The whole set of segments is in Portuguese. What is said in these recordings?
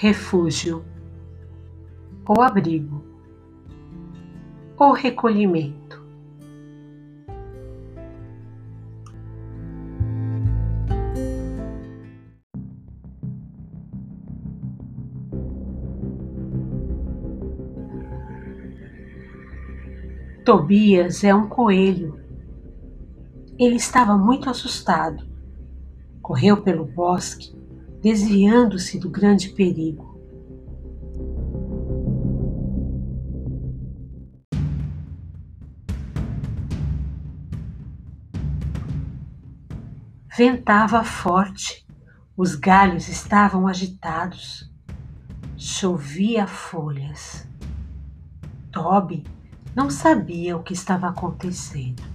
refúgio, ou abrigo, ou recolhimento. Tobias é um coelho. Ele estava muito assustado. Correu pelo bosque desviando-se do grande perigo. Ventava forte, os galhos estavam agitados, chovia folhas. Toby não sabia o que estava acontecendo.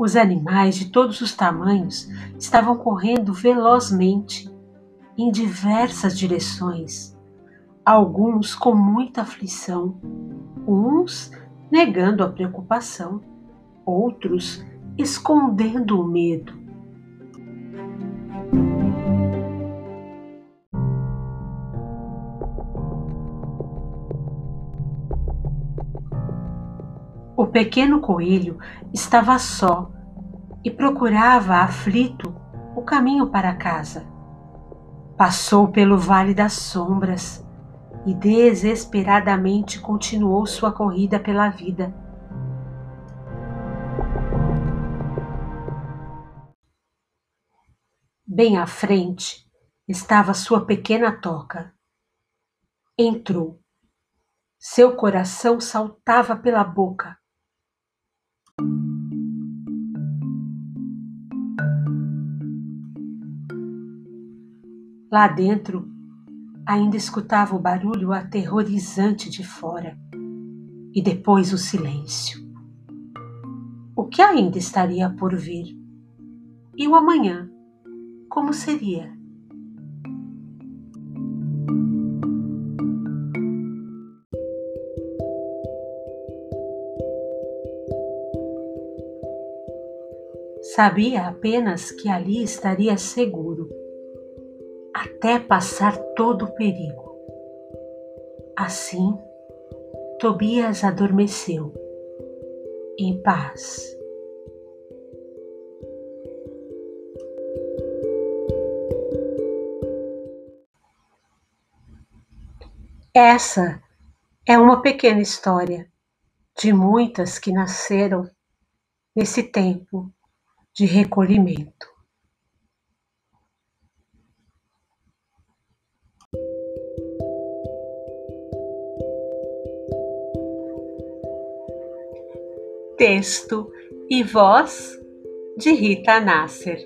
Os animais de todos os tamanhos estavam correndo velozmente em diversas direções, alguns com muita aflição, uns negando a preocupação, outros escondendo o medo. O pequeno coelho estava só e procurava aflito o caminho para casa. Passou pelo Vale das Sombras e desesperadamente continuou sua corrida pela vida. Bem à frente estava sua pequena toca. Entrou. Seu coração saltava pela boca Lá dentro, ainda escutava o barulho aterrorizante de fora e depois o silêncio. O que ainda estaria por vir? E o amanhã? Como seria? Sabia apenas que ali estaria seguro, até passar todo o perigo. Assim, Tobias adormeceu, em paz. Essa é uma pequena história de muitas que nasceram nesse tempo de recolhimento. Texto e voz de Rita Nasser.